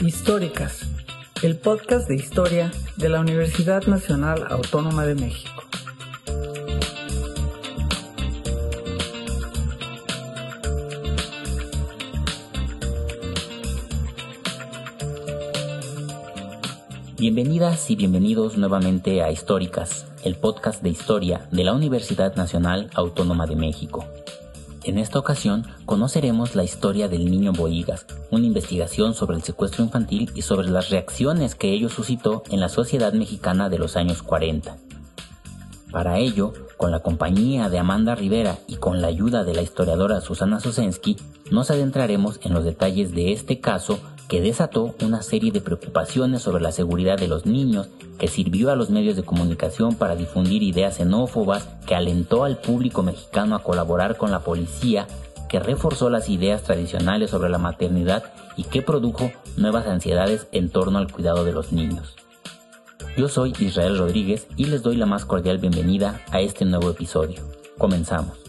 Históricas, el podcast de historia de la Universidad Nacional Autónoma de México. Bienvenidas y bienvenidos nuevamente a Históricas, el podcast de historia de la Universidad Nacional Autónoma de México. En esta ocasión conoceremos la historia del niño Boigas, una investigación sobre el secuestro infantil y sobre las reacciones que ello suscitó en la sociedad mexicana de los años 40. Para ello, con la compañía de Amanda Rivera y con la ayuda de la historiadora Susana Sosensky, nos adentraremos en los detalles de este caso que desató una serie de preocupaciones sobre la seguridad de los niños, que sirvió a los medios de comunicación para difundir ideas xenófobas, que alentó al público mexicano a colaborar con la policía, que reforzó las ideas tradicionales sobre la maternidad y que produjo nuevas ansiedades en torno al cuidado de los niños. Yo soy Israel Rodríguez y les doy la más cordial bienvenida a este nuevo episodio. Comenzamos.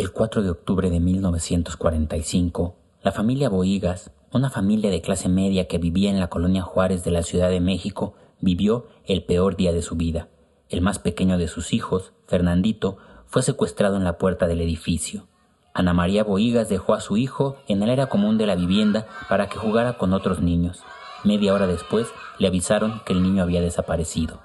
El 4 de octubre de 1945, la familia Boigas, una familia de clase media que vivía en la colonia Juárez de la Ciudad de México, vivió el peor día de su vida. El más pequeño de sus hijos, Fernandito, fue secuestrado en la puerta del edificio. Ana María Boigas dejó a su hijo en el área común de la vivienda para que jugara con otros niños. Media hora después le avisaron que el niño había desaparecido.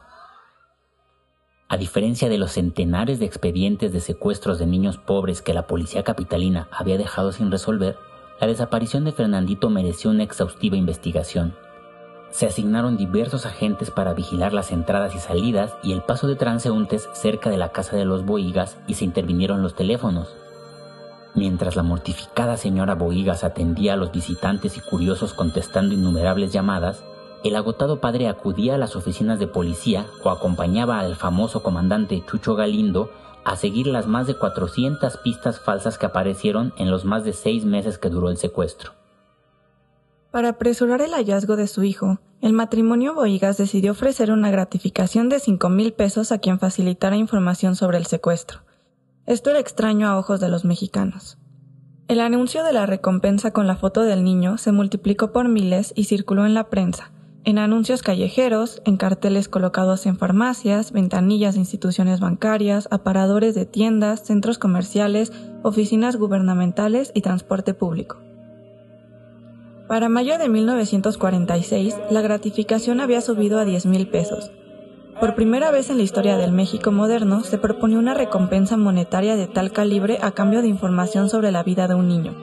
A diferencia de los centenares de expedientes de secuestros de niños pobres que la policía capitalina había dejado sin resolver, la desaparición de Fernandito mereció una exhaustiva investigación. Se asignaron diversos agentes para vigilar las entradas y salidas y el paso de transeúntes cerca de la casa de los Boigas y se intervinieron los teléfonos. Mientras la mortificada señora Boigas atendía a los visitantes y curiosos contestando innumerables llamadas, el agotado padre acudía a las oficinas de policía o acompañaba al famoso comandante Chucho Galindo a seguir las más de 400 pistas falsas que aparecieron en los más de seis meses que duró el secuestro. Para apresurar el hallazgo de su hijo, el matrimonio Boigas decidió ofrecer una gratificación de 5 mil pesos a quien facilitara información sobre el secuestro. Esto era extraño a ojos de los mexicanos. El anuncio de la recompensa con la foto del niño se multiplicó por miles y circuló en la prensa, en anuncios callejeros, en carteles colocados en farmacias, ventanillas de instituciones bancarias, aparadores de tiendas, centros comerciales, oficinas gubernamentales y transporte público. Para mayo de 1946, la gratificación había subido a 10 mil pesos. Por primera vez en la historia del México moderno, se propone una recompensa monetaria de tal calibre a cambio de información sobre la vida de un niño.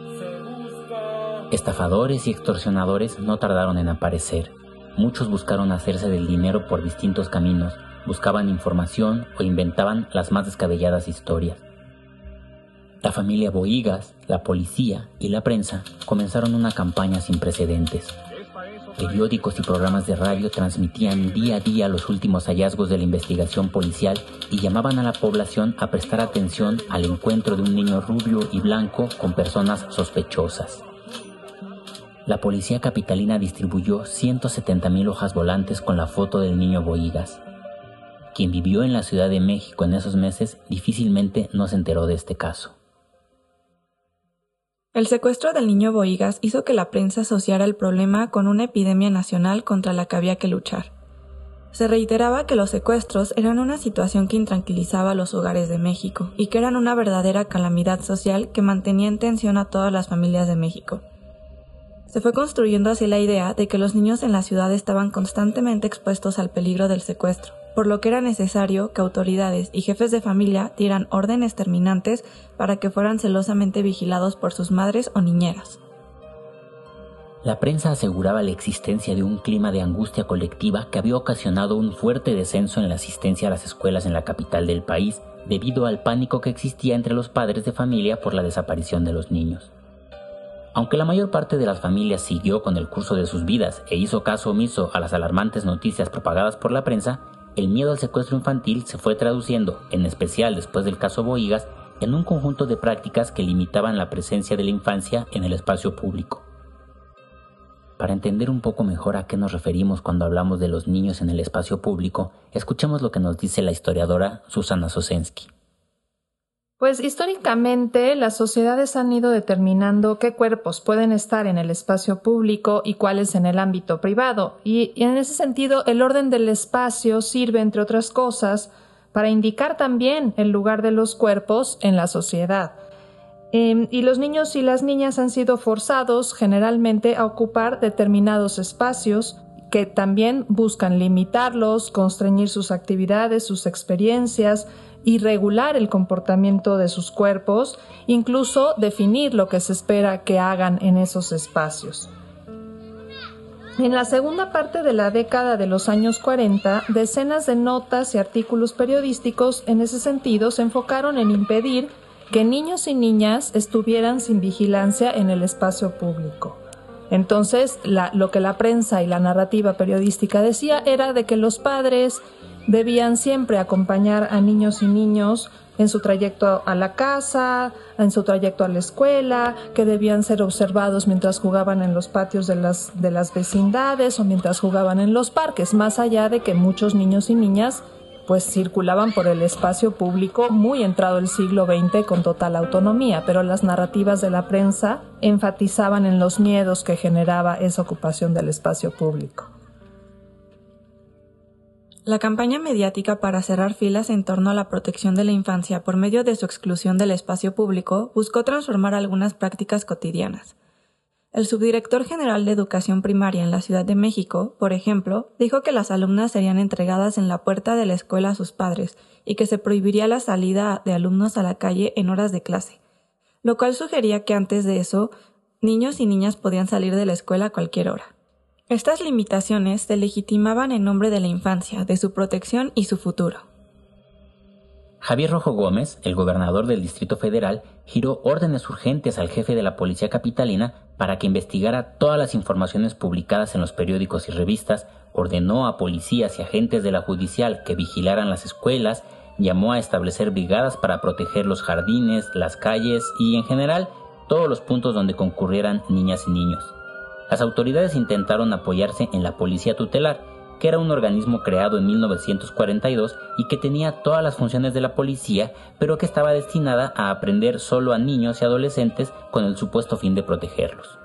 Estafadores y extorsionadores no tardaron en aparecer Muchos buscaron hacerse del dinero por distintos caminos, buscaban información o inventaban las más descabelladas historias. La familia Boigas, la policía y la prensa comenzaron una campaña sin precedentes. Periódicos y programas de radio transmitían día a día los últimos hallazgos de la investigación policial y llamaban a la población a prestar atención al encuentro de un niño rubio y blanco con personas sospechosas la policía capitalina distribuyó 170.000 hojas volantes con la foto del niño Boigas. Quien vivió en la Ciudad de México en esos meses difícilmente no se enteró de este caso. El secuestro del niño Boigas hizo que la prensa asociara el problema con una epidemia nacional contra la que había que luchar. Se reiteraba que los secuestros eran una situación que intranquilizaba a los hogares de México y que eran una verdadera calamidad social que mantenía en tensión a todas las familias de México se fue construyendo así la idea de que los niños en la ciudad estaban constantemente expuestos al peligro del secuestro, por lo que era necesario que autoridades y jefes de familia dieran órdenes terminantes para que fueran celosamente vigilados por sus madres o niñeras. La prensa aseguraba la existencia de un clima de angustia colectiva que había ocasionado un fuerte descenso en la asistencia a las escuelas en la capital del país debido al pánico que existía entre los padres de familia por la desaparición de los niños. Aunque la mayor parte de las familias siguió con el curso de sus vidas e hizo caso omiso a las alarmantes noticias propagadas por la prensa, el miedo al secuestro infantil se fue traduciendo, en especial después del caso Boigas, en un conjunto de prácticas que limitaban la presencia de la infancia en el espacio público. Para entender un poco mejor a qué nos referimos cuando hablamos de los niños en el espacio público, escuchemos lo que nos dice la historiadora Susana Sosensky. Pues históricamente las sociedades han ido determinando qué cuerpos pueden estar en el espacio público y cuáles en el ámbito privado. Y, en ese sentido, el orden del espacio sirve, entre otras cosas, para indicar también el lugar de los cuerpos en la sociedad. Em, y los niños y las niñas han sido forzados generalmente a ocupar determinados espacios que también buscan limitarlos, constreñir sus actividades, sus experiencias y regular el comportamiento de sus cuerpos, incluso definir lo que se espera que hagan en esos espacios. En la segunda parte de la década de los años 40, decenas de notas y artículos periodísticos en ese sentido se enfocaron en impedir que niños y niñas estuvieran sin vigilancia en el espacio público. Entonces, lo que la prensa y la narrativa periodística decía era de que los padres debían siempre acompañar a niños y niños en su trayecto a la casa, en su trayecto a la escuela, que debían ser observados mientras jugaban en los patios de las, de las vecindades o mientras jugaban en los parques, más allá de que muchos niños y niñas pues circulaban por el espacio público muy entrado el siglo XX con total autonomía, pero las narrativas de la prensa enfatizaban en los miedos que generaba esa ocupación del espacio público. La campaña mediática para cerrar filas en torno a la protección de la infancia por medio de su exclusión del espacio público buscó transformar algunas prácticas cotidianas. El subdirector general de Educación Primaria en la Ciudad de México, por ejemplo, dijo que las alumnas serían entregadas en la puerta de la escuela a sus padres y que se prohibiría la salida de alumnos a la calle en horas de clase, lo cual sugería que antes de eso, niños y niñas podían salir de la escuela a cualquier hora. Estas limitaciones se legitimaban en nombre de la infancia, de su protección y su futuro. Javier Rojo Gómez, el gobernador del Distrito Federal, giró órdenes urgentes al jefe de la Policía Capitalina para que investigara todas las informaciones publicadas en los periódicos y revistas, ordenó a policías y agentes de la judicial que vigilaran las escuelas, llamó a establecer brigadas para proteger los jardines, las calles y, en general, todos los puntos donde concurrieran niñas y niños. Las autoridades intentaron apoyarse en la policía tutelar, que era un organismo creado en 1942 y que tenía todas las funciones de la policía, pero que estaba destinada a aprender solo a niños y adolescentes con el supuesto fin de protegerlos.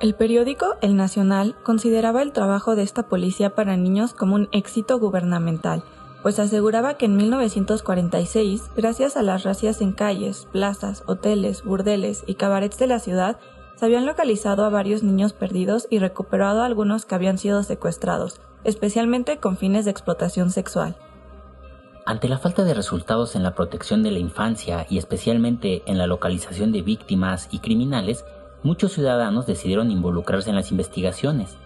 El periódico El Nacional consideraba el trabajo de esta policía para niños como un éxito gubernamental, pues aseguraba que en 1946, gracias a las racias en calles, plazas, hoteles, burdeles y cabarets de la ciudad, se habían localizado a varios niños perdidos y recuperado a algunos que habían sido secuestrados, especialmente con fines de explotación sexual. Ante la falta de resultados en la protección de la infancia y especialmente en la localización de víctimas y criminales, muchos ciudadanos decidieron involucrarse en las investigaciones.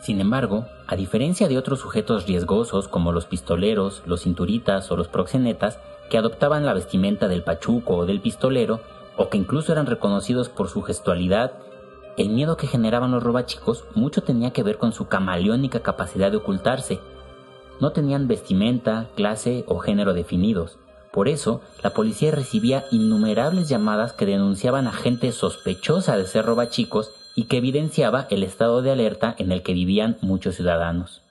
Sin embargo, a diferencia de otros sujetos riesgosos como los pistoleros, los cinturitas o los proxenetas, que adoptaban la vestimenta del pachuco o del pistolero, o que incluso eran reconocidos por su gestualidad el miedo que generaban los robachicos mucho tenía que ver con su camaleónica capacidad de ocultarse. No tenían vestimenta, clase o género definidos. Por eso, la policía recibía innumerables llamadas que denunciaban a gente sospechosa de ser robachicos y que evidenciaba el estado de alerta en el que vivían muchos ciudadanos.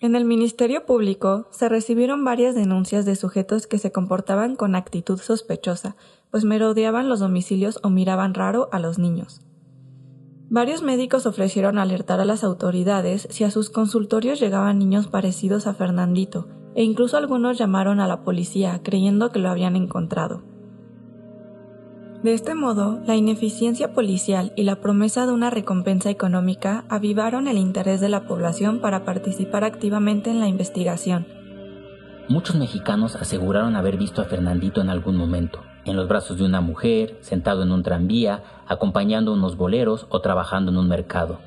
En el Ministerio Público se recibieron varias denuncias de sujetos que se comportaban con actitud sospechosa, pues merodeaban los domicilios o miraban raro a los niños. Varios médicos ofrecieron alertar a las autoridades si a sus consultorios llegaban niños parecidos a Fernandito, e incluso algunos llamaron a la policía creyendo que lo habían encontrado. De este modo, la ineficiencia policial y la promesa de una recompensa económica avivaron el interés de la población para participar activamente en la investigación. Muchos mexicanos aseguraron haber visto a Fernandito en algún momento, en los brazos de una mujer, sentado en un tranvía, acompañando unos boleros o trabajando en un mercado.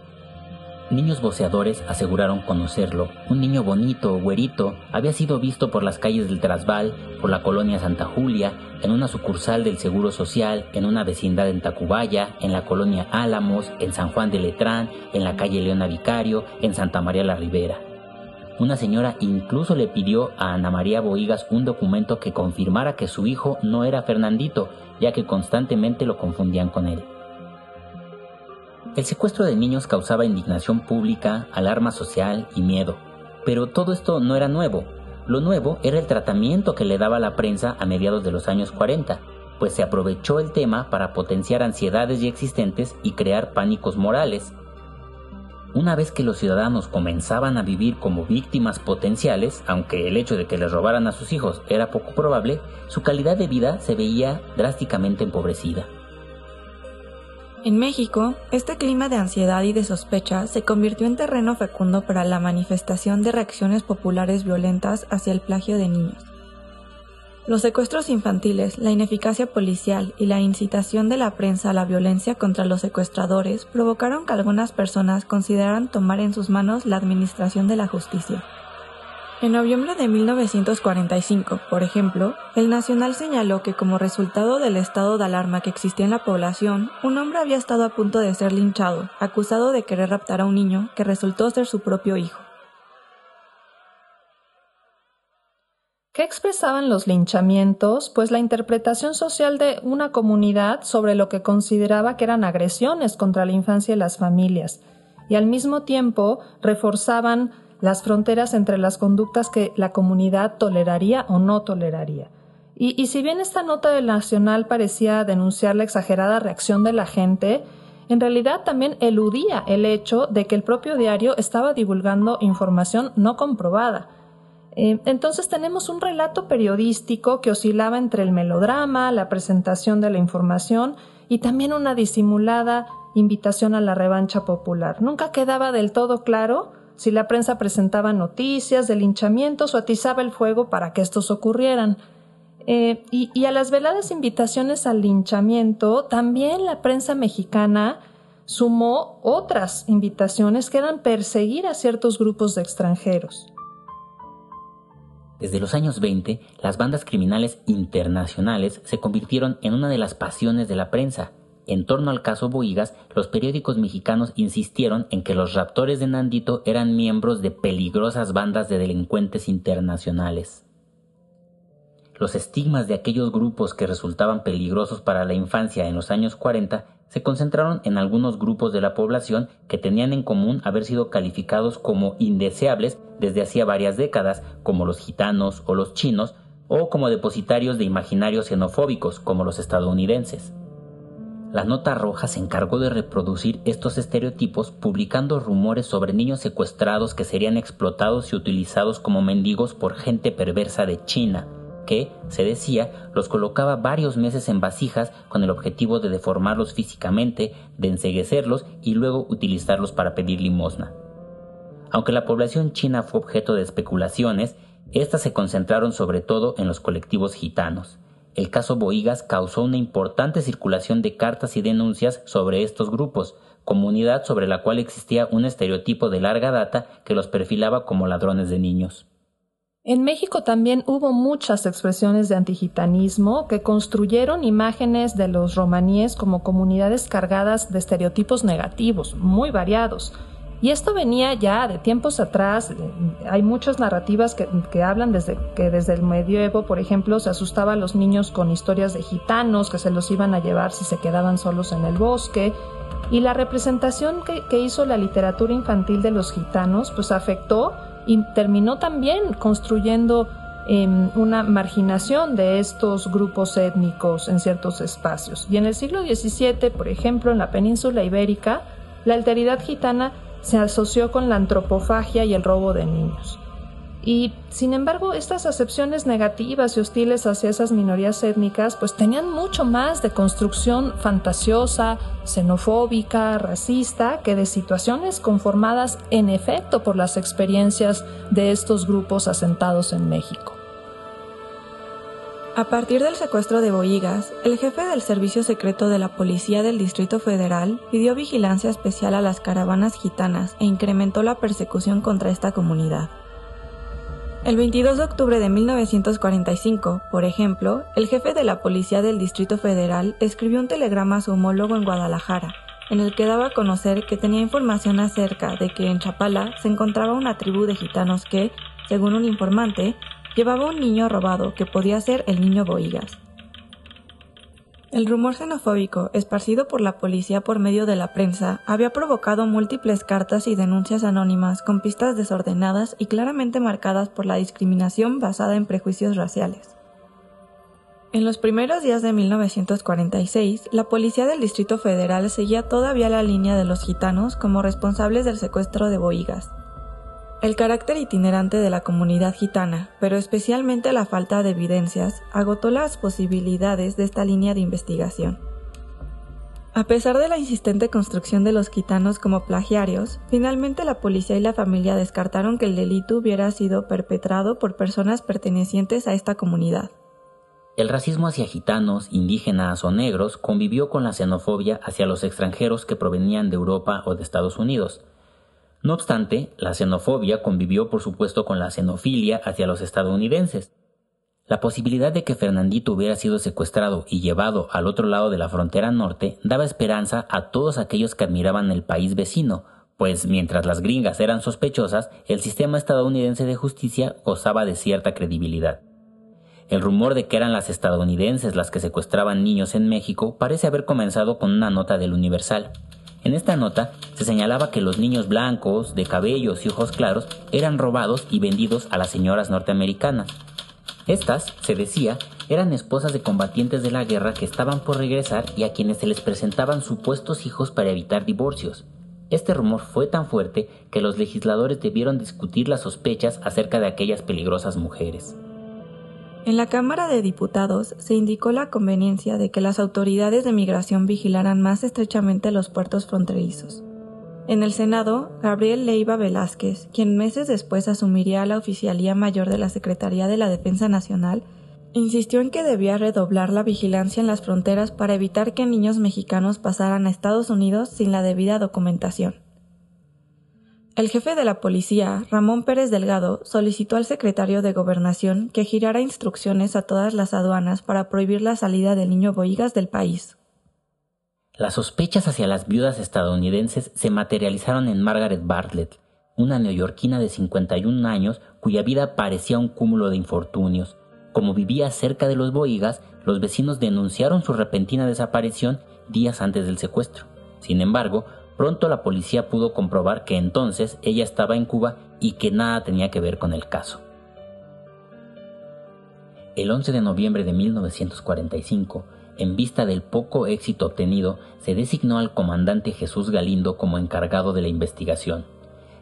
Niños voceadores aseguraron conocerlo. Un niño bonito, güerito, había sido visto por las calles del Trasval, por la colonia Santa Julia, en una sucursal del Seguro Social, en una vecindad en Tacubaya, en la colonia Álamos, en San Juan de Letrán, en la calle Leona Vicario, en Santa María la Ribera. Una señora incluso le pidió a Ana María Boigas un documento que confirmara que su hijo no era Fernandito, ya que constantemente lo confundían con él. El secuestro de niños causaba indignación pública, alarma social y miedo. Pero todo esto no era nuevo. Lo nuevo era el tratamiento que le daba la prensa a mediados de los años 40, pues se aprovechó el tema para potenciar ansiedades ya existentes y crear pánicos morales. Una vez que los ciudadanos comenzaban a vivir como víctimas potenciales, aunque el hecho de que les robaran a sus hijos era poco probable, su calidad de vida se veía drásticamente empobrecida. En México, este clima de ansiedad y de sospecha se convirtió en terreno fecundo para la manifestación de reacciones populares violentas hacia el plagio de niños. Los secuestros infantiles, la ineficacia policial y la incitación de la prensa a la violencia contra los secuestradores provocaron que algunas personas consideraran tomar en sus manos la administración de la justicia. En noviembre de 1945, por ejemplo, el Nacional señaló que como resultado del estado de alarma que existía en la población, un hombre había estado a punto de ser linchado, acusado de querer raptar a un niño que resultó ser su propio hijo. ¿Qué expresaban los linchamientos? Pues la interpretación social de una comunidad sobre lo que consideraba que eran agresiones contra la infancia y las familias, y al mismo tiempo reforzaban las fronteras entre las conductas que la comunidad toleraría o no toleraría. Y, si bien esta nota del Nacional parecía denunciar la exagerada reacción de la gente, en realidad también eludía el hecho de que el propio diario estaba divulgando información no comprobada. Eh, entonces tenemos un relato periodístico que oscilaba entre el melodrama, la presentación de la información y también una disimulada invitación a la revancha popular. Nunca quedaba del todo claro si la prensa presentaba noticias de linchamientos o atizaba el fuego para que estos ocurrieran. Eh, y, y a las veladas invitaciones al linchamiento, también la prensa mexicana sumó otras invitaciones que eran perseguir a ciertos grupos de extranjeros. Desde los años 20, las bandas criminales internacionales se convirtieron en una de las pasiones de la prensa. En torno al caso Boigas, los periódicos mexicanos insistieron en que los raptores de Nandito eran miembros de peligrosas bandas de delincuentes internacionales. Los estigmas de aquellos grupos que resultaban peligrosos para la infancia en los años 40 se concentraron en algunos grupos de la población que tenían en común haber sido calificados como indeseables desde hacía varias décadas, como los gitanos o los chinos, o como depositarios de imaginarios xenofóbicos, como los estadounidenses. La Nota Roja se encargó de reproducir estos estereotipos publicando rumores sobre niños secuestrados que serían explotados y utilizados como mendigos por gente perversa de China, que, se decía, los colocaba varios meses en vasijas con el objetivo de deformarlos físicamente, de enseguecerlos y luego utilizarlos para pedir limosna. Aunque la población china fue objeto de especulaciones, éstas se concentraron sobre todo en los colectivos gitanos. El caso Boigas causó una importante circulación de cartas y denuncias sobre estos grupos, comunidad sobre la cual existía un estereotipo de larga data que los perfilaba como ladrones de niños. En México también hubo muchas expresiones de antigitanismo que construyeron imágenes de los romaníes como comunidades cargadas de estereotipos negativos, muy variados. Y esto venía ya de tiempos atrás. Hay muchas narrativas que, hablan desde que desde el medioevo, por ejemplo, se asustaba a los niños con historias de gitanos que se los iban a llevar si se quedaban solos en el bosque. Y la representación que, hizo la literatura infantil de los gitanos, pues afectó y terminó también construyendo em, una marginación de estos grupos étnicos en ciertos espacios. Y en el siglo XVII, por ejemplo, en la península ibérica, la alteridad gitana se asoció con la antropofagia y el robo de niños. Y, sin embargo, estas acepciones negativas y hostiles hacia esas minorías étnicas pues tenían mucho más de construcción fantasiosa, xenofóbica, racista, que de situaciones conformadas en efecto por las experiencias de estos grupos asentados en México. A partir del secuestro de Boigas, el jefe del Servicio Secreto de la Policía del Distrito Federal pidió vigilancia especial a las caravanas gitanas e incrementó la persecución contra esta comunidad. El 22 de octubre de 1945, por ejemplo, el jefe de la Policía del Distrito Federal escribió un telegrama a su homólogo en Guadalajara, en el que daba a conocer que tenía información acerca de que en Chapala se encontraba una tribu de gitanos que, según un informante, llevaba un niño robado que podía ser el niño Boigas. El rumor xenofóbico, esparcido por la policía por medio de la prensa, había provocado múltiples cartas y denuncias anónimas con pistas desordenadas y claramente marcadas por la discriminación basada en prejuicios raciales. En los primeros días de 1946, la policía del Distrito Federal seguía todavía la línea de los gitanos como responsables del secuestro de Boigas, el carácter itinerante de la comunidad gitana, pero especialmente la falta de evidencias, agotó las posibilidades de esta línea de investigación. A pesar de la insistente construcción de los gitanos como plagiarios, finalmente la policía y la familia descartaron que el delito hubiera sido perpetrado por personas pertenecientes a esta comunidad. El racismo hacia gitanos, indígenas o negros convivió con la xenofobia hacia los extranjeros que provenían de Europa o de Estados Unidos, no obstante, la xenofobia convivió por supuesto con la xenofilia hacia los estadounidenses. La posibilidad de que Fernandito hubiera sido secuestrado y llevado al otro lado de la frontera norte daba esperanza a todos aquellos que admiraban el país vecino, pues mientras las gringas eran sospechosas, el sistema estadounidense de justicia gozaba de cierta credibilidad. El rumor de que eran las estadounidenses las que secuestraban niños en México parece haber comenzado con una nota del Universal. En esta nota se señalaba que los niños blancos, de cabellos y ojos claros, eran robados y vendidos a las señoras norteamericanas. Estas, se decía, eran esposas de combatientes de la guerra que estaban por regresar y a quienes se les presentaban supuestos hijos para evitar divorcios. Este rumor fue tan fuerte que los legisladores debieron discutir las sospechas acerca de aquellas peligrosas mujeres. En la Cámara de Diputados se indicó la conveniencia de que las autoridades de migración vigilaran más estrechamente los puertos fronterizos. En el Senado, Gabriel Leiva Velázquez, quien meses después asumiría la oficialía mayor de la Secretaría de la Defensa Nacional, insistió en que debía redoblar la vigilancia en las fronteras para evitar que niños mexicanos pasaran a Estados Unidos sin la debida documentación. El jefe de la policía, Ramón Pérez Delgado, solicitó al secretario de Gobernación que girara instrucciones a todas las aduanas para prohibir la salida del niño Boigas del país. Las sospechas hacia las viudas estadounidenses se materializaron en Margaret Bartlett, una neoyorquina de 51 años cuya vida parecía un cúmulo de infortunios. Como vivía cerca de los Boigas, los vecinos denunciaron su repentina desaparición días antes del secuestro. Sin embargo, Pronto la policía pudo comprobar que entonces ella estaba en Cuba y que nada tenía que ver con el caso. El 11 de noviembre de 1945, en vista del poco éxito obtenido, se designó al comandante Jesús Galindo como encargado de la investigación.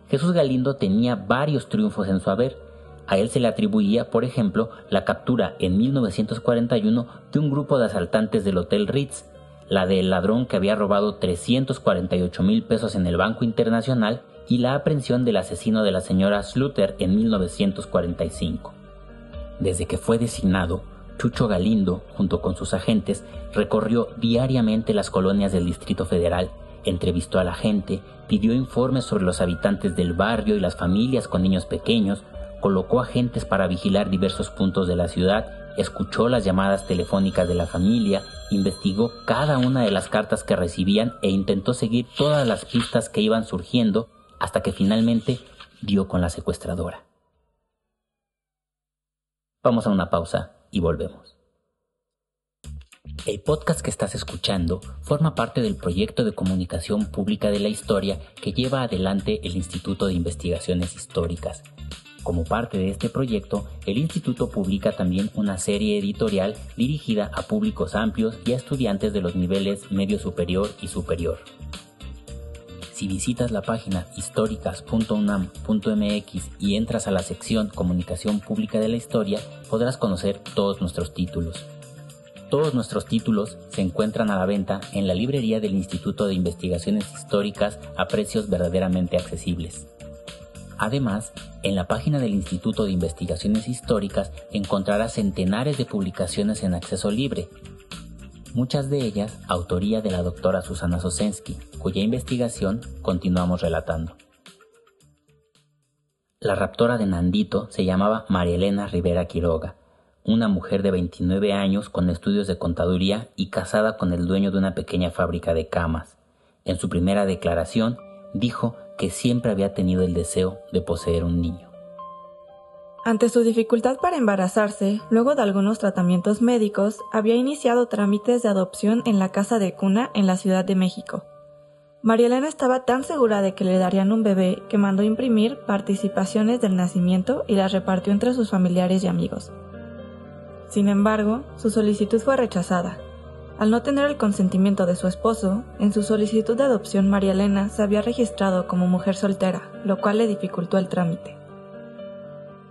Jesús Galindo tenía varios triunfos en su haber. A él se le atribuía, por ejemplo, la captura en 1941 de un grupo de asaltantes del Hotel Ritz, la del ladrón que había robado 348 mil pesos en el Banco Internacional y la aprehensión del asesino de la señora Sluter en 1945. Desde que fue designado, Chucho Galindo, junto con sus agentes, recorrió diariamente las colonias del Distrito Federal, entrevistó a la gente, pidió informes sobre los habitantes del barrio y las familias con niños pequeños, colocó agentes para vigilar diversos puntos de la ciudad, escuchó las llamadas telefónicas de la familia investigó cada una de las cartas que recibían e intentó seguir todas las pistas que iban surgiendo hasta que finalmente dio con la secuestradora. Vamos a una pausa y volvemos. El podcast que estás escuchando forma parte del proyecto de comunicación pública de la historia que lleva adelante el Instituto de Investigaciones Históricas como parte de este proyecto, el instituto publica también una serie editorial dirigida a públicos amplios y a estudiantes de los niveles medio superior y superior. Si visitas la página históricas.unam.mx y entras a la sección Comunicación Pública de la Historia, podrás conocer todos nuestros títulos. Todos nuestros títulos se encuentran a la venta en la librería del Instituto de Investigaciones Históricas a precios verdaderamente accesibles. Además, en la página del Instituto de Investigaciones Históricas encontrarás centenares de publicaciones en acceso libre, muchas de ellas autoría de la doctora Susana Sosensky, cuya investigación continuamos relatando. La raptora de Nandito se llamaba María Elena Rivera Quiroga, una mujer de 29 años con estudios de contaduría y casada con el dueño de una pequeña fábrica de camas. En su primera declaración dijo que siempre había tenido el deseo de poseer un niño. Ante su dificultad para embarazarse, luego de algunos tratamientos médicos, había iniciado trámites de adopción en la casa de cuna en la Ciudad de México. María Elena estaba tan segura de que le darían un bebé que mandó imprimir participaciones del nacimiento y las repartió entre sus familiares y amigos. Sin embargo, su solicitud fue rechazada. Al no tener el consentimiento de su esposo, en su solicitud de adopción María Elena se había registrado como mujer soltera, lo cual le dificultó el trámite.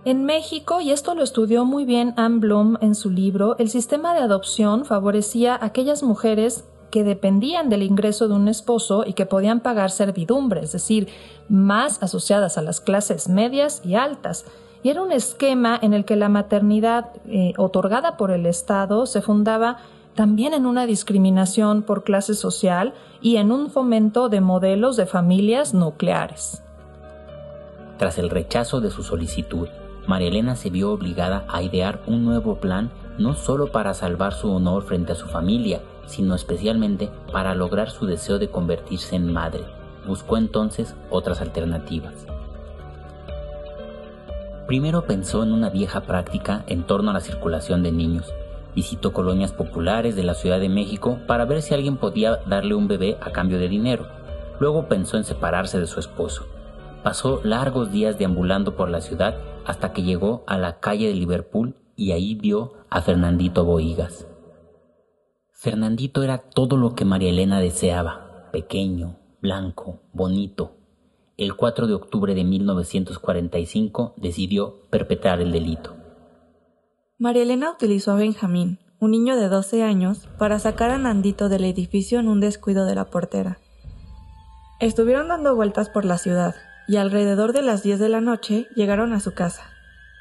En México, y esto lo estudió muy bien Anne Bloom en su libro, el sistema de adopción favorecía a aquellas mujeres que dependían del ingreso de un esposo y que podían pagar servidumbre, es decir, más asociadas a las clases medias y altas. Y era un esquema en el que la maternidad eh, otorgada por el Estado se fundaba también en una discriminación por clase social y en un fomento de modelos de familias nucleares. Tras el rechazo de su solicitud, María Elena se vio obligada a idear un nuevo plan no solo para salvar su honor frente a su familia, sino especialmente para lograr su deseo de convertirse en madre. Buscó entonces otras alternativas. Primero pensó en una vieja práctica en torno a la circulación de niños. Visitó colonias populares de la Ciudad de México para ver si alguien podía darle un bebé a cambio de dinero. Luego pensó en separarse de su esposo. Pasó largos días deambulando por la ciudad hasta que llegó a la calle de Liverpool y ahí vio a Fernandito Boigas. Fernandito era todo lo que María Elena deseaba, pequeño, blanco, bonito. El 4 de octubre de 1945 decidió perpetrar el delito. María Elena utilizó a Benjamín, un niño de 12 años, para sacar a Nandito del edificio en un descuido de la portera. Estuvieron dando vueltas por la ciudad, y alrededor de las 10 de la noche llegaron a su casa.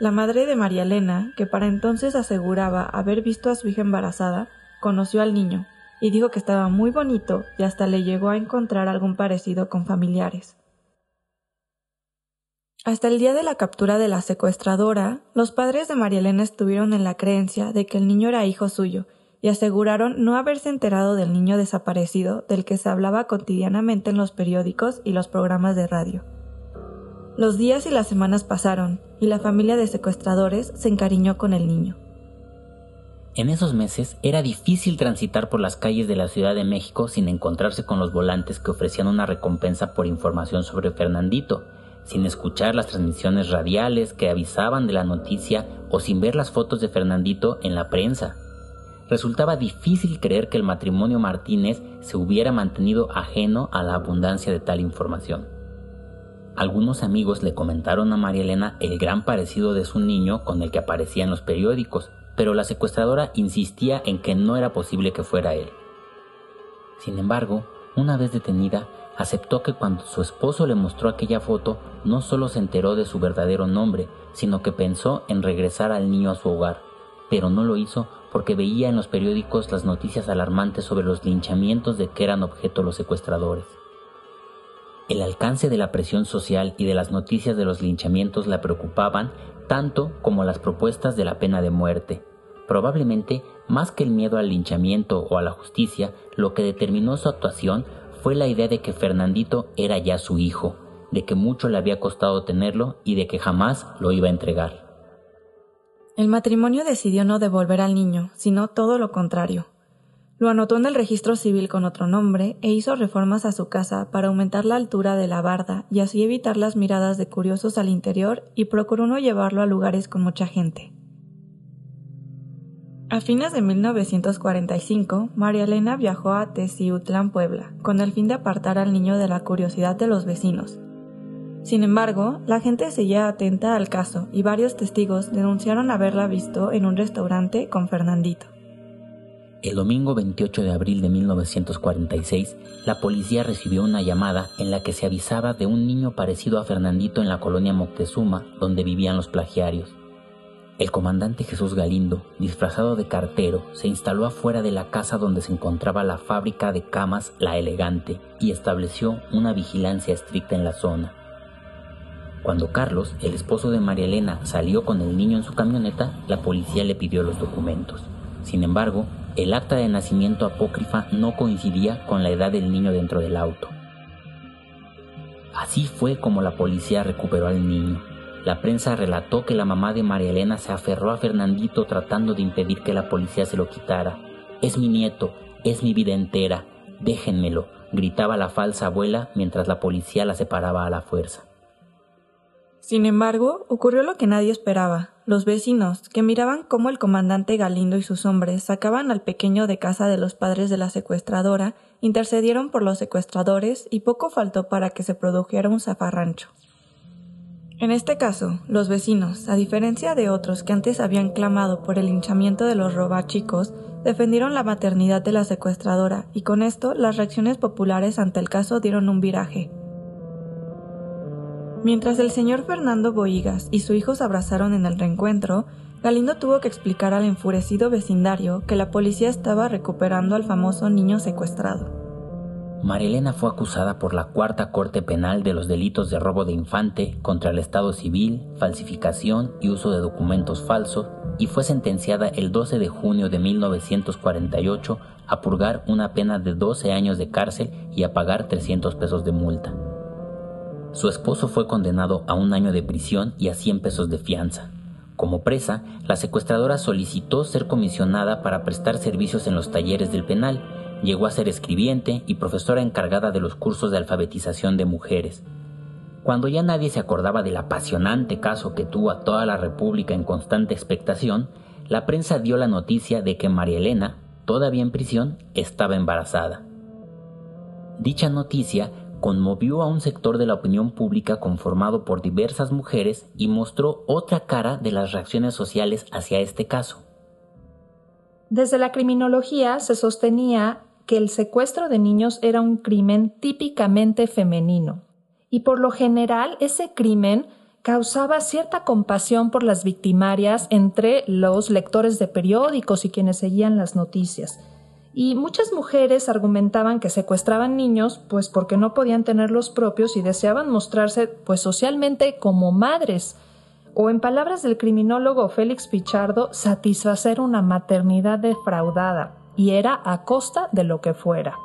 La madre de María Elena, que para entonces aseguraba haber visto a su hija embarazada, conoció al niño y dijo que estaba muy bonito y hasta le llegó a encontrar algún parecido con familiares. Hasta el día de la captura de la secuestradora, los padres de María Elena estuvieron en la creencia de que el niño era hijo suyo y aseguraron no haberse enterado del niño desaparecido del que se hablaba cotidianamente en los periódicos y los programas de radio. Los días y las semanas pasaron y la familia de secuestradores se encariñó con el niño. En esos meses era difícil transitar por las calles de la Ciudad de México sin encontrarse con los volantes que ofrecían una recompensa por información sobre Fernandito, sin escuchar las transmisiones radiales que avisaban de la noticia o sin ver las fotos de Fernandito en la prensa. Resultaba difícil creer que el matrimonio Martínez se hubiera mantenido ajeno a la abundancia de tal información. Algunos amigos le comentaron a María Elena el gran parecido de su niño con el que aparecía en los periódicos, pero la secuestradora insistía en que no era posible que fuera él. Sin embargo, una vez detenida, aceptó que cuando su esposo le mostró aquella foto, no solo se enteró de su verdadero nombre, sino que pensó en regresar al niño a su hogar, pero no lo hizo porque veía en los periódicos las noticias alarmantes sobre los linchamientos de que eran objeto los secuestradores. El alcance de la presión social y de las noticias de los linchamientos la preocupaban tanto como las propuestas de la pena de muerte. Probablemente, más que el miedo al linchamiento o a la justicia, lo que determinó su actuación fue la idea de que Fernandito era ya su hijo, de que mucho le había costado tenerlo y de que jamás lo iba a entregar. El matrimonio decidió no devolver al niño, sino todo lo contrario. Lo anotó en el registro civil con otro nombre e hizo reformas a su casa para aumentar la altura de la barda y así evitar las miradas de curiosos al interior y procuró no llevarlo a lugares con mucha gente. A fines de 1945, María Elena viajó a Teciutlán, Puebla, con el fin de apartar al niño de la curiosidad de los vecinos. Sin embargo, la gente seguía atenta al caso y varios testigos denunciaron haberla visto en un restaurante con Fernandito. El domingo 28 de abril de 1946, la policía recibió una llamada en la que se avisaba de un niño parecido a Fernandito en la colonia Moctezuma, donde vivían los plagiarios. El comandante Jesús Galindo, disfrazado de cartero, se instaló afuera de la casa donde se encontraba la fábrica de camas La Elegante y estableció una vigilancia estricta en la zona. Cuando Carlos, el esposo de María Elena, salió con el niño en su camioneta, la policía le pidió los documentos. Sin embargo, el acta de nacimiento apócrifa no coincidía con la edad del niño dentro del auto. Así fue como la policía recuperó al niño. La prensa relató que la mamá de María Elena se aferró a Fernandito tratando de impedir que la policía se lo quitara. Es mi nieto, es mi vida entera, déjenmelo, gritaba la falsa abuela mientras la policía la separaba a la fuerza. Sin embargo, ocurrió lo que nadie esperaba. Los vecinos, que miraban cómo el comandante Galindo y sus hombres sacaban al pequeño de casa de los padres de la secuestradora, intercedieron por los secuestradores y poco faltó para que se produjera un zafarrancho. En este caso, los vecinos, a diferencia de otros que antes habían clamado por el linchamiento de los robachicos, defendieron la maternidad de la secuestradora y con esto las reacciones populares ante el caso dieron un viraje. Mientras el señor Fernando Boigas y su hijo se abrazaron en el reencuentro, Galindo tuvo que explicar al enfurecido vecindario que la policía estaba recuperando al famoso niño secuestrado. Marilena fue acusada por la Cuarta Corte Penal de los delitos de robo de infante contra el Estado civil, falsificación y uso de documentos falsos y fue sentenciada el 12 de junio de 1948 a purgar una pena de 12 años de cárcel y a pagar 300 pesos de multa. Su esposo fue condenado a un año de prisión y a 100 pesos de fianza. Como presa, la secuestradora solicitó ser comisionada para prestar servicios en los talleres del penal. Llegó a ser escribiente y profesora encargada de los cursos de alfabetización de mujeres. Cuando ya nadie se acordaba del apasionante caso que tuvo a toda la República en constante expectación, la prensa dio la noticia de que María Elena, todavía en prisión, estaba embarazada. Dicha noticia conmovió a un sector de la opinión pública conformado por diversas mujeres y mostró otra cara de las reacciones sociales hacia este caso. Desde la criminología se sostenía que el secuestro de niños era un crimen típicamente femenino. Y por lo general ese crimen causaba cierta compasión por las victimarias entre los lectores de periódicos y quienes seguían las noticias. Y muchas mujeres argumentaban que secuestraban niños pues porque no podían tener los propios y deseaban mostrarse pues socialmente como madres. O en palabras del criminólogo Félix Pichardo, satisfacer una maternidad defraudada y era a costa de lo que fuera.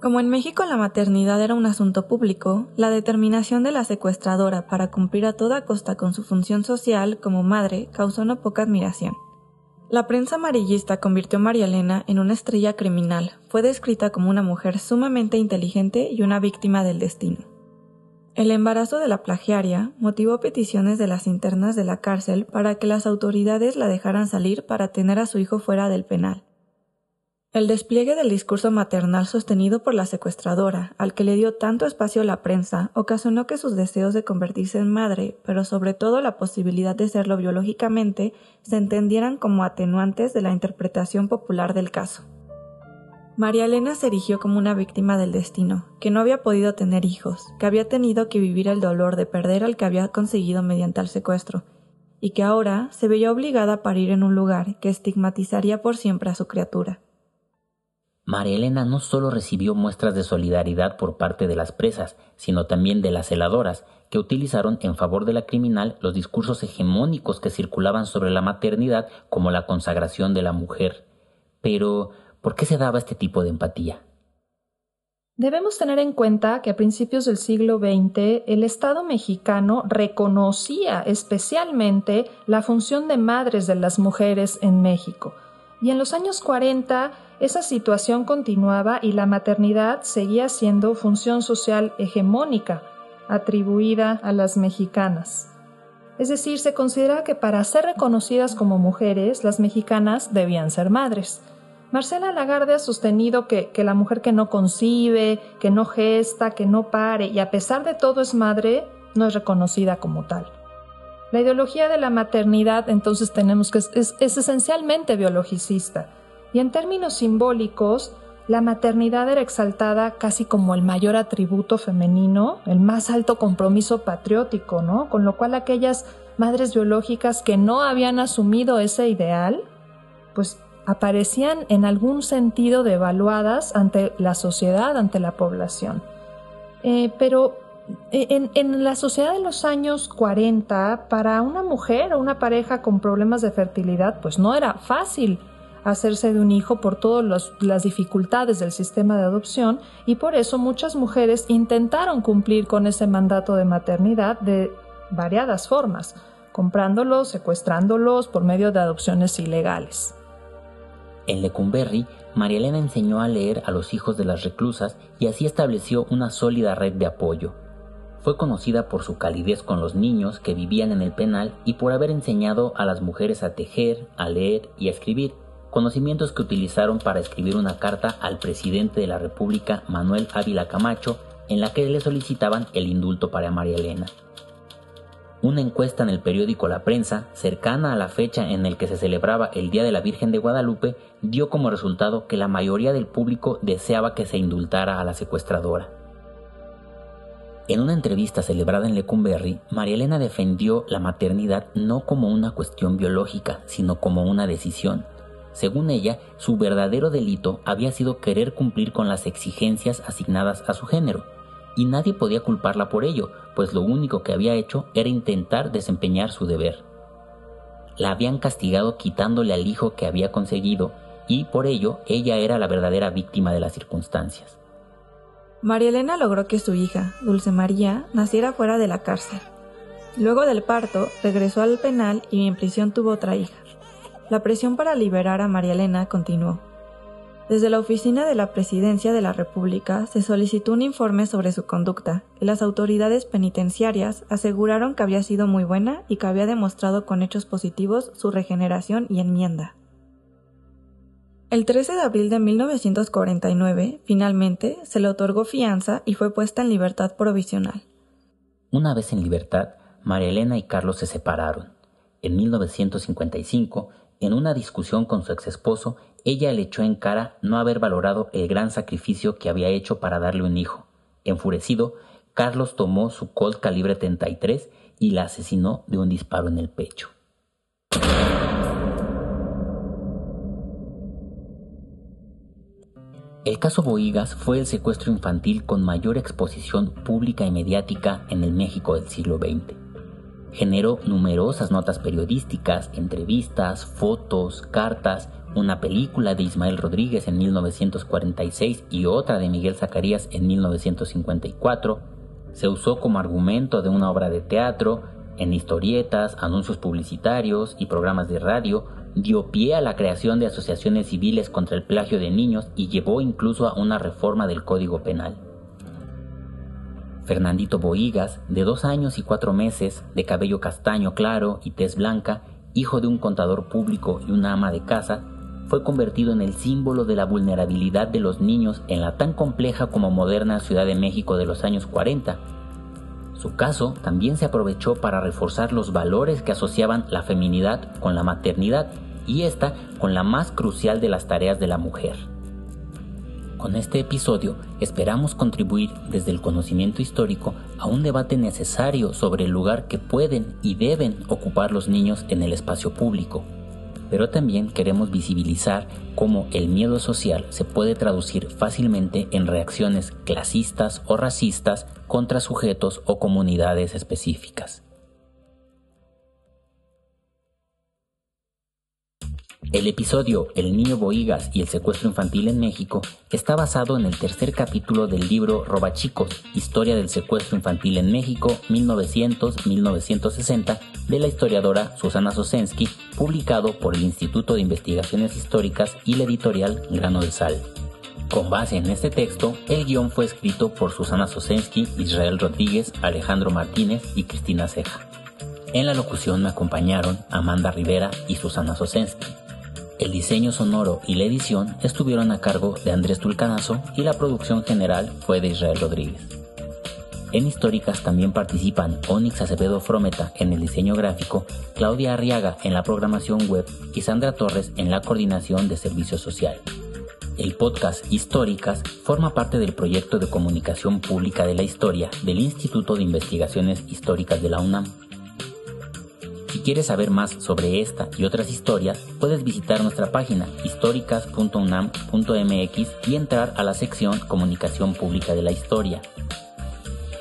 Como en México la maternidad era un asunto público, la determinación de la secuestradora para cumplir a toda costa con su función social como madre causó no poca admiración. La prensa amarillista convirtió a María Elena en una estrella criminal. Fue descrita como una mujer sumamente inteligente y una víctima del destino. El embarazo de la plagiaria motivó peticiones de las internas de la cárcel para que las autoridades la dejaran salir para tener a su hijo fuera del penal. El despliegue del discurso maternal sostenido por la secuestradora, al que le dio tanto espacio la prensa, ocasionó que sus deseos de convertirse en madre, pero sobre todo la posibilidad de serlo biológicamente, se entendieran como atenuantes de la interpretación popular del caso. María Elena se erigió como una víctima del destino, que no había podido tener hijos, que había tenido que vivir el dolor de perder al que había conseguido mediante el secuestro, y que ahora se veía obligada a parir en un lugar que estigmatizaría por siempre a su criatura. María Elena no solo recibió muestras de solidaridad por parte de las presas, sino también de las celadoras, que utilizaron en favor de la criminal los discursos hegemónicos que circulaban sobre la maternidad como la consagración de la mujer. Pero, ¿por qué se daba este tipo de empatía? Debemos tener en cuenta que a principios del siglo XX el Estado mexicano reconocía especialmente la función de madres de las mujeres en México. Y en los años 40 esa situación continuaba y la maternidad seguía siendo función social hegemónica, atribuida a las mexicanas. Es decir, se considera que para ser reconocidas como mujeres, las mexicanas debían ser madres. Marcela Lagarde ha sostenido que, que, la mujer que no concibe, que no gesta, que no pare y a pesar de todo es madre, no es reconocida como tal. La ideología de la maternidad entonces tenemos que es, es esencialmente biologicista y en términos simbólicos, la maternidad era exaltada casi como el mayor atributo femenino, el más alto compromiso patriótico, ¿no? Con lo cual aquellas madres biológicas que no habían asumido ese ideal, pues aparecían en algún sentido devaluadas ante la sociedad, ante la población. Eh, pero eh, en, en, la sociedad de los años 40, para una mujer o una pareja con problemas de fertilidad, pues no era fácil hacerse de un hijo por todas las dificultades del sistema de adopción y por eso muchas mujeres intentaron cumplir con ese mandato de maternidad de, variadas formas, comprándolos, secuestrándolos por medio de adopciones ilegales. En Lecumberri, María Elena enseñó a leer a los hijos de las reclusas y así estableció una sólida red de apoyo. Fue conocida por su calidez con los niños que vivían en el penal y por haber enseñado a las mujeres a tejer, a leer y a escribir, conocimientos que utilizaron para escribir una carta al presidente de la República, Manuel Ávila Camacho, en la que le solicitaban el indulto para María Elena. Una encuesta en el periódico La Prensa, cercana a la fecha en el que se celebraba el Día de la Virgen de Guadalupe, dio como resultado que la mayoría del público deseaba que se indultara a la secuestradora. En una entrevista celebrada en Lecumberri, María Elena defendió la maternidad no como una cuestión biológica, sino como una decisión. Según ella, su verdadero delito había sido querer cumplir con las exigencias asignadas a su género, y nadie podía culparla por ello, pues lo único que había hecho era intentar desempeñar su deber. La habían castigado quitándole al hijo que había conseguido, y por ello ella era la verdadera víctima de las circunstancias. María Elena logró que su hija, Dulce María, naciera fuera de la cárcel. Luego del parto, regresó al penal y en prisión tuvo otra hija. La presión para liberar a María Elena continuó. Desde la oficina de la Presidencia de la República se solicitó un informe sobre su conducta y las autoridades penitenciarias aseguraron que había sido muy buena y que había demostrado con hechos positivos su regeneración y enmienda. El 13 de abril de 1949, finalmente, se le otorgó fianza y fue puesta en libertad provisional. Una vez en libertad, María Elena y Carlos se separaron. En 1955, en una discusión con su ex esposo, ella le echó en cara no haber valorado el gran sacrificio que había hecho para darle un hijo. Enfurecido, Carlos tomó su Colt calibre 33 y la asesinó de un disparo en el pecho. El caso Boigas fue el secuestro infantil con mayor exposición pública y mediática en el México del siglo XX. Generó numerosas notas periodísticas, entrevistas, fotos, cartas, una película de Ismael Rodríguez en 1946 y otra de Miguel Zacarías en 1954. Se usó como argumento de una obra de teatro, en historietas, anuncios publicitarios y programas de radio, dio pie a la creación de asociaciones civiles contra el plagio de niños y llevó incluso a una reforma del Código Penal. Fernandito Boigas, de dos años y cuatro meses, de cabello castaño claro y tez blanca, hijo de un contador público y una ama de casa, fue convertido en el símbolo de la vulnerabilidad de los niños en la tan compleja como moderna Ciudad de México de los años 40. Su caso también se aprovechó para reforzar los valores que asociaban la feminidad con la maternidad y esta con la más crucial de las tareas de la mujer. Con este episodio esperamos contribuir desde el conocimiento histórico a un debate necesario sobre el lugar que pueden y deben ocupar los niños en el espacio público. Pero también queremos visibilizar cómo el miedo social se puede traducir fácilmente en reacciones clasistas o racistas contra sujetos o comunidades específicas. El episodio El niño Boigas y el secuestro infantil en México está basado en el tercer capítulo del libro Robachicos, Historia del secuestro infantil en México 1900-1960 de la historiadora Susana Sosensky, publicado por el Instituto de Investigaciones Históricas y la editorial Grano de Sal. Con base en este texto, el guion fue escrito por Susana Sosensky, Israel Rodríguez, Alejandro Martínez y Cristina Ceja. En la locución me acompañaron Amanda Rivera y Susana Sosensky. El diseño sonoro y la edición estuvieron a cargo de Andrés Tulcanazo y la producción general fue de Israel Rodríguez. En Históricas también participan Onyx Acevedo Frometa en el diseño gráfico, Claudia Arriaga en la programación web y Sandra Torres en la coordinación de servicio social. El podcast Históricas forma parte del proyecto de comunicación pública de la historia del Instituto de Investigaciones Históricas de la UNAM. Si quieres saber más sobre esta y otras historias, puedes visitar nuestra página históricas.unam.mx y entrar a la sección Comunicación Pública de la Historia.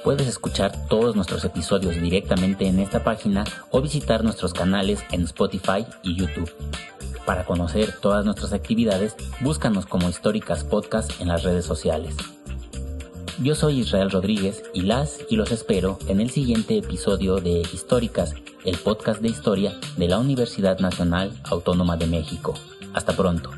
Puedes escuchar todos nuestros episodios directamente en esta página o visitar nuestros canales en Spotify y YouTube. Para conocer todas nuestras actividades, búscanos como Históricas Podcast en las redes sociales. Yo soy Israel Rodríguez y las y los espero en el siguiente episodio de Históricas, el podcast de historia de la Universidad Nacional Autónoma de México. Hasta pronto.